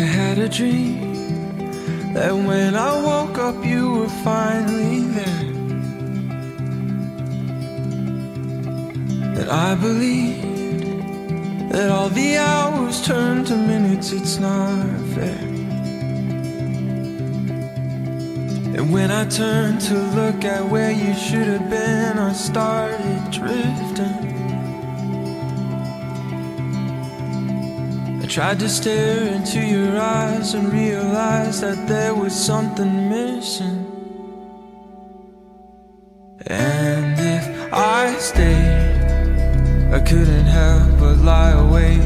a dream that when I woke up, you were finally there. That I believed that all the hours turned to minutes, it's not fair. And when I turned to look at where you should have been, I started drifting. Tried to stare into your eyes and realize that there was something missing. And if I stayed, I couldn't help but lie awake.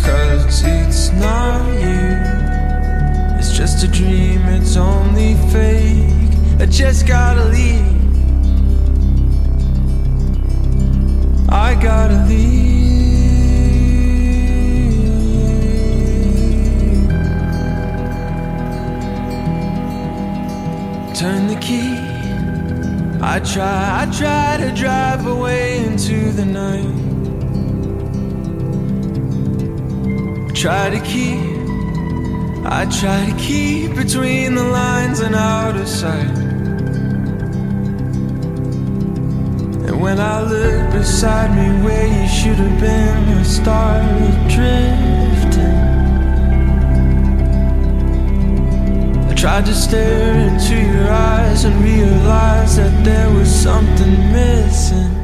Cause it's not you, it's just a dream, it's only fake. I just gotta leave. I gotta leave. Key. I try, I try to drive away into the night. Try to keep, I try to keep between the lines and out of sight. And when I look beside me where you should have been, I started drifting. Tried to stare into your eyes and realize that there was something missing.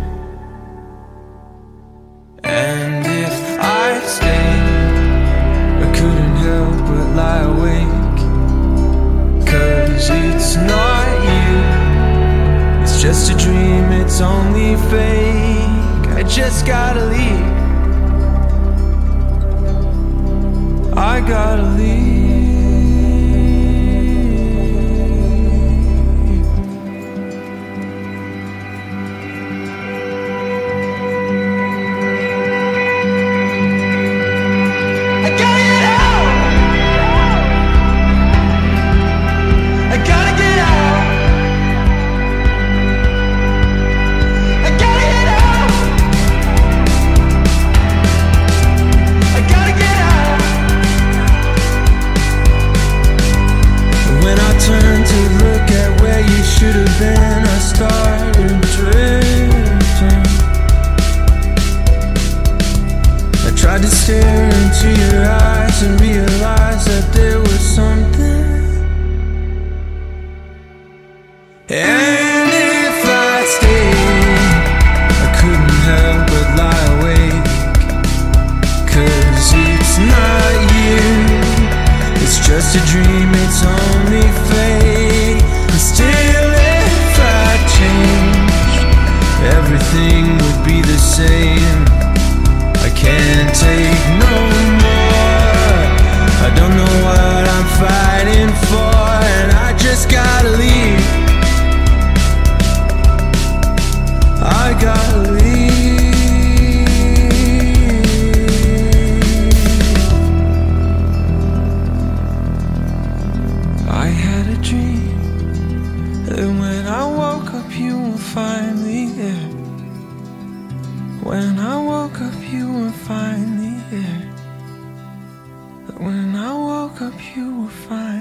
And if I stayed, I couldn't help but lie awake. Cause it's not you, it's just a dream, it's only fake. I just gotta leave. I gotta leave. Stare into your eyes and realize that there was something. And if I stayed, I couldn't help but lie awake. Cause it's not you, it's just a dream, it's only fake. And still, if I changed, everything would be the same. Can't take no more. I don't know what I'm fighting for, and I just gotta leave. I gotta leave. I had a dream that when I woke up, you were finally there. When I woke up, you were finally here. But when I woke up, you were fine.